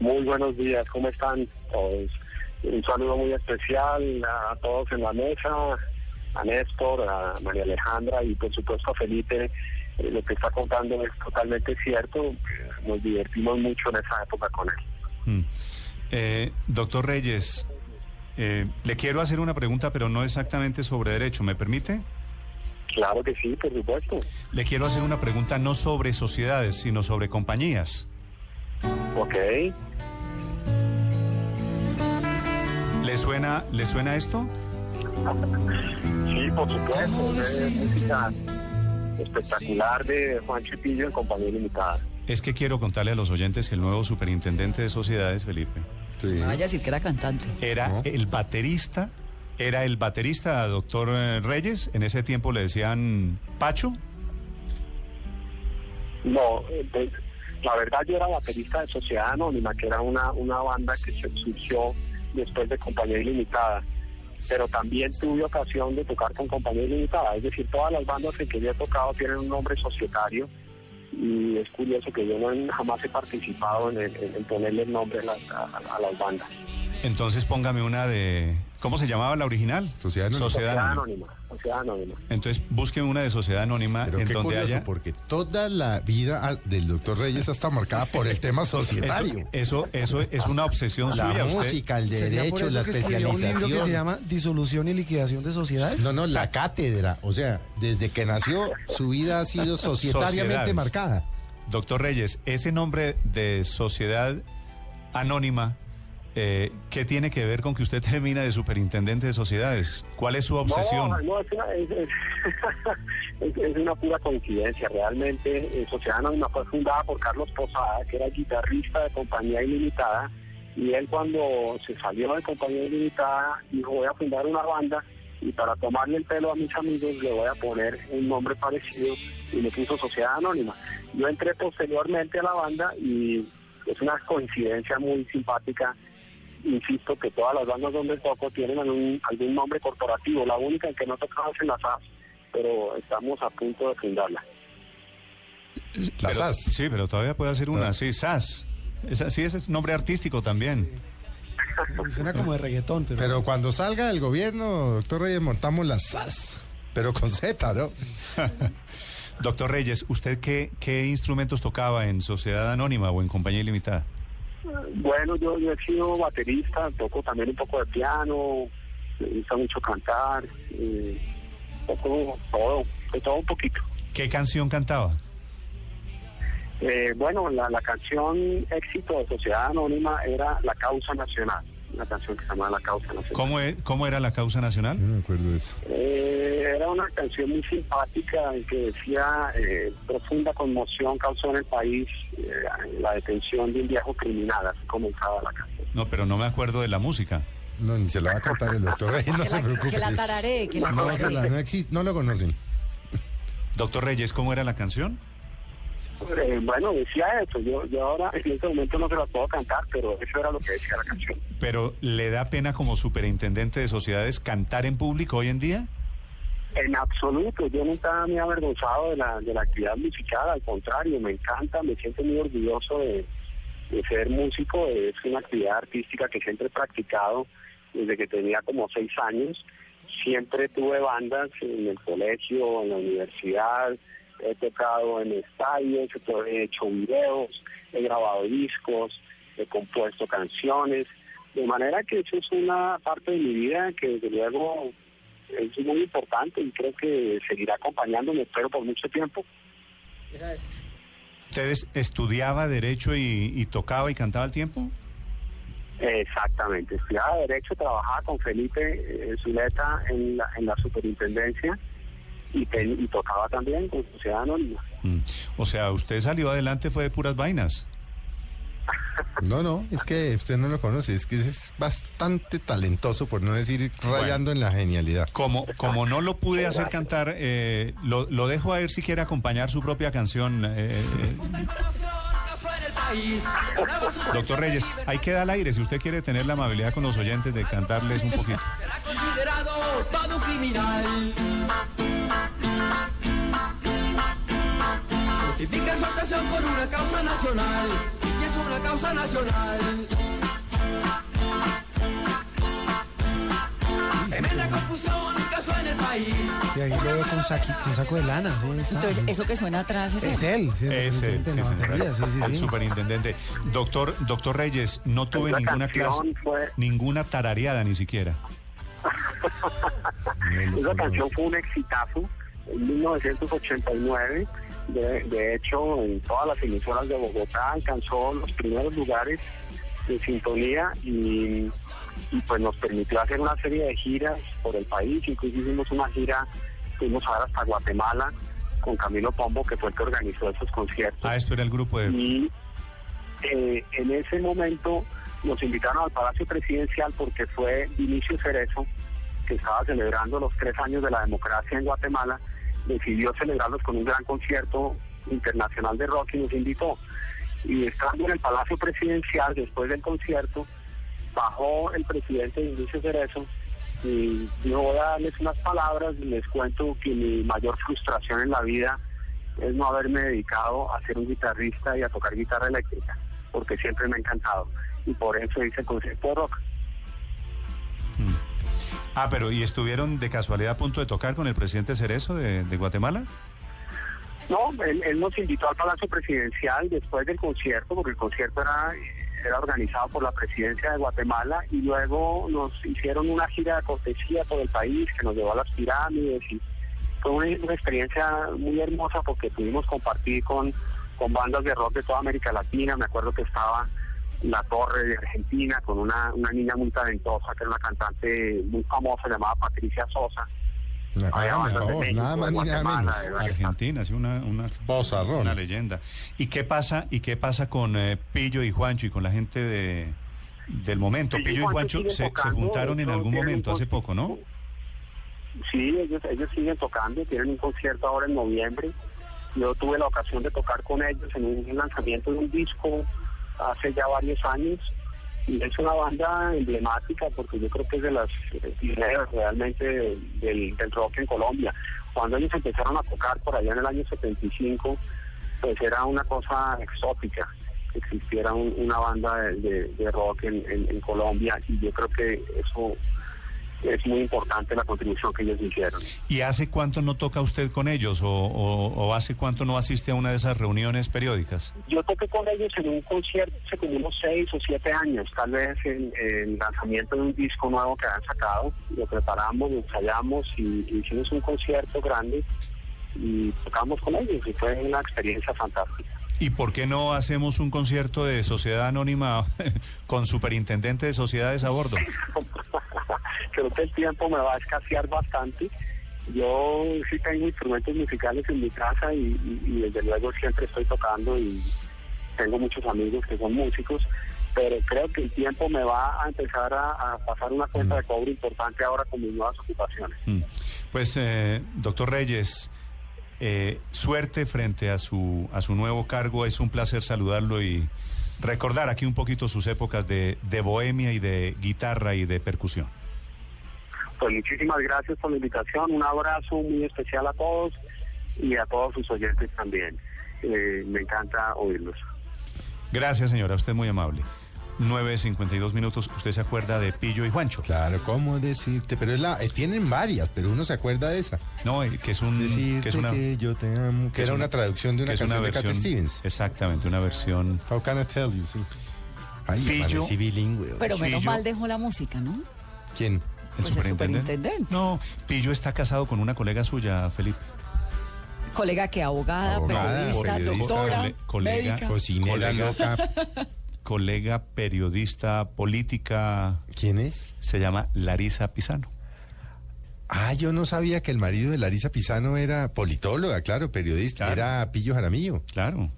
Muy buenos días, ¿cómo están todos? Un saludo muy especial a todos en la mesa, a Néstor, a María Alejandra y por supuesto a Felipe. Eh, lo que está contando es totalmente cierto. Nos divertimos mucho en esa época con él. Mm. Eh, doctor Reyes, eh, le quiero hacer una pregunta, pero no exactamente sobre derecho. ¿Me permite? Claro que sí, por supuesto. Le quiero hacer una pregunta no sobre sociedades, sino sobre compañías. Ok. ¿Le suena, ¿le suena esto? Sí, por supuesto. Es música espectacular de Juan Chipillo en compañía limitada. Es que quiero contarle a los oyentes que el nuevo superintendente de sociedades, Felipe, No vaya a decir que era cantante. era No. el baterista, era el baterista doctor eh, Reyes, en ese tiempo le decían Pacho. No, eh, pues, la verdad yo era baterista de Sociedad Anónima, que era una, una banda que se surgió después de Compañía Ilimitada. Pero también tuve ocasión de tocar con Compañía Ilimitada. Es decir, todas las bandas en que yo he tocado tienen un nombre societario. Y es curioso que yo no jamás he participado en, en- en ponerle nombre a a- a las bandas. Entonces póngame una de... ¿Cómo se llamaba la original? Sociedad Anónima. Sociedad Anónima. Anónima. Sociedad Anónima. Entonces búsqueme una de Sociedad Anónima Pero en qué donde curioso, haya... porque toda la vida del doctor Reyes está marcada por el tema societario. Eso, eso, eso es una obsesión la suya. Usted- música, el ¿Sería por derecho, la escribió un libro que se especialización. llama Disolución y Liquidación de Sociedades? No, no, la cátedra. O sea, desde que nació, su vida ha sido societariamente Sociedades. marcada. Doctor Reyes, ese nombre de sociedad anónima, eh, ¿qué tiene que ver con que usted termina de superintendente de sociedades? ¿Cuál es su obsesión? No, no, es una, es, es- es- es una pura coincidencia. Realmente, eh, Sociedad Anónima fue fundada por Carlos Posada, que era guitarrista de Compañía Ilimitada, y él cuando se salió de Compañía Ilimitada dijo, voy a fundar una banda, y para tomarle el pelo a mis amigos le voy a poner un nombre parecido, y le puso Sociedad Anónima. Yo entré posteriormente a la banda y es una coincidencia muy simpática insisto que todas las bandas donde toco tienen algún, algún nombre corporativo. La única en que no tocamos es en la SAS, pero estamos a punto de fundarla. La Pero- SAS. Sí, pero todavía puede hacer una, Ah. sí, SAS. Esa, sí, ese es nombre artístico también. Suena como de reggaetón, pero... Pero cuando salga del gobierno, doctor Reyes, montamos la SAS. Pero con Z, ¿no? Doctor Reyes, ¿usted qué, qué instrumentos tocaba en Sociedad Anónima o en Compañía Ilimitada? Bueno, yo, yo he sido baterista, toco también un poco de piano, me gusta mucho cantar, eh, toco todo, de todo un poquito. ¿Qué canción cantaba? Eh, bueno, la, la canción éxito de Sociedad Anónima era La Causa Nacional, una canción que se llama La Causa Nacional. ¿Cómo, e- cómo era la causa nacional? No me acuerdo de eso. Eh, era una canción muy simpática en que decía eh, profunda conmoción causó en el país eh, la detención de un viejo criminal, así comenzaba la canción. No, pero no me acuerdo de la música. No, ni se la va a cantar el doctor Reyes, no que, se la, preocupe. que la tararé, que la No, tararé. no, existe, no lo conocen. Doctor Reyes, ¿cómo era la canción? Eh, bueno, decía eso, yo, yo ahora en este momento no se la puedo cantar, pero eso era lo que decía la canción. Pero ¿le da pena como superintendente de sociedades cantar en público hoy en día? En absoluto, yo nunca me he avergonzado de la, de la actividad musical, al contrario, me encanta, me siento muy orgulloso de, de ser músico, es una actividad artística que siempre he practicado desde que tenía como seis años, siempre tuve bandas en el colegio, en la universidad, he tocado en estadios, he hecho videos, he grabado discos, he compuesto canciones, de manera que eso es una parte de mi vida que desde luego es muy importante y creo que seguirá acompañándome, espero, por mucho tiempo. ¿Usted es- estudiaba derecho y, y tocaba y cantaba al tiempo? Exactamente, estudiaba Derecho, trabajaba con Felipe eh, Zuleta en la, en la superintendencia y, ten- y tocaba también con Sociedad Anónima. Mm. O sea, usted salió adelante fue de puras vainas. No, no, es que usted no lo conoce, es que es bastante talentoso, por no decir rayando en la genialidad. Como, como no lo pude hacer cantar, eh, lo, lo dejo a ver si quiere acompañar su propia canción. eh, eh. Doctor Reyes, hay que dar al aire si usted quiere tener la amabilidad con los oyentes de cantarles un poquito. será considerado todo criminal. Justifica su actuación con una causa nacional. Y es una causa nacional. Tremenda confusión causó en el país. Y ahí lo veo con, saqui- con saco de lana. ¿sí? Está. Entonces, eso que suena atrás es, es él. él. sí, sí, señora. el superintendente. Doctor, doctor Reyes, no tuve ninguna clase, fue- ninguna tarareada ni siquiera. Esa canción fue un exitazo en 1989. De, de hecho, en todas las emisoras de Bogotá alcanzó los primeros lugares de sintonía y, y, pues nos permitió hacer una serie de giras por el país. Incluso hicimos una gira, fuimos a ver hasta Guatemala con Camilo Pombo, que fue el que organizó esos conciertos. Ah, esto era el grupo de... Y eh, en ese momento nos invitaron al Palacio Presidencial porque fue Vinicio Cerezo, que estaba celebrando los tres años de la democracia en Guatemala, decidió celebrarlos con un gran concierto internacional de rock y nos invitó. Y estando en el Palacio Presidencial, después del concierto, bajó el presidente Vinicio Cerezo y dijo, voy a darles unas palabras, les cuento que mi mayor frustración en la vida es no haberme dedicado a ser un guitarrista y a tocar guitarra eléctrica, porque siempre me ha encantado. Y por eso hice el concierto de rock. Ah, pero ¿y estuvieron de casualidad a punto de tocar con el presidente Cerezo de, Guatemala? No, él, nos invitó al Palacio Presidencial después del concierto, porque el concierto era, organizado por la presidencia de Guatemala, y luego nos hicieron una gira de cortesía por el país que nos llevó a las pirámides, y fue una, experiencia muy hermosa porque pudimos compartir con bandas de rock de toda América Latina. Me acuerdo que estaba La Torre de Argentina con una, una niña muy talentosa, que era una cantante muy famosa llamada Patricia Sosa. Había de favor, México, nada más ni nada menos. Argentina, sí, una, una, una leyenda. ¿Y qué pasa, y qué pasa con eh, Pillo y Juancho y con la gente de, del momento? Pillo y Pillo y Juancho se, se juntaron en algún momento, hace poco, ¿no? Sí, ellos, ellos siguen tocando, tienen un concierto ahora en noviembre. Yo tuve la ocasión de tocar con ellos en un lanzamiento de un disco hace ya varios años. Y es una banda emblemática porque yo creo que es de las eh, pioneras realmente del, rock en Colombia. Cuando ellos empezaron a tocar por allá en el año 75, pues era una cosa exótica que existiera un- una banda de, rock en Colombia y yo creo que eso es muy importante la contribución que ellos hicieron. ¿Y hace cuánto no toca usted con ellos o, o- o hace cuánto no asiste a una de esas reuniones periódicas? Yo toqué con ellos en un concierto hace como unos seis o siete años, tal vez en el lanzamiento de un disco nuevo que han sacado. Lo preparamos, lo ensayamos y, y hicimos un concierto grande y tocamos con ellos y fue una experiencia fantástica. ¿Y por qué no hacemos un concierto de Sociedad Anónima con superintendente de sociedades a bordo? Creo que el tiempo me va a escasear bastante. Yo sí tengo instrumentos musicales en mi casa y, desde luego siempre estoy tocando y tengo muchos amigos que son músicos, pero creo que el tiempo me va a empezar a, a pasar una cuenta de cobro importante ahora con mis nuevas ocupaciones. Mm. Pues, eh, doctor Reyes, eh, suerte frente a su, a su nuevo cargo. Es un placer saludarlo y recordar aquí un poquito sus épocas de, de bohemia y de guitarra y de percusión. Pues muchísimas gracias por la invitación, un abrazo muy especial a todos y a todos sus oyentes también. Eh, me encanta oírlos. Gracias, señora. Usted es muy amable. 9.52 minutos. ¿Usted se acuerda de Pillo y Juancho? Claro, ¿cómo decirte? Pero es la, eh, tienen varias, pero uno se acuerda de esa. No, eh, que es un... Decirte que es una, yo te amo. Que que era una, traducción de una que es canción de Cat versión- Stevens. Exactamente, una versión... How can I tell you? Sí. Ay, Pillo. bilingüe. Pero menos Pillo. mal dejó la música, ¿no? ¿Quién? ¿El Pues el superintendente? superintendente. No, Pillo está casado con una colega suya, Felipe. Colega que abogada, Abogada, periodista, periodista, doctora, cole- colega, médica. Cocinera Colega. loca. Colega periodista política, ¿Quién es? se llama Larisa Pisano. Ah, yo no sabía que el marido de Larisa Pisano era politóloga, claro, periodista. Claro. Era Pillo Jaramillo. Claro.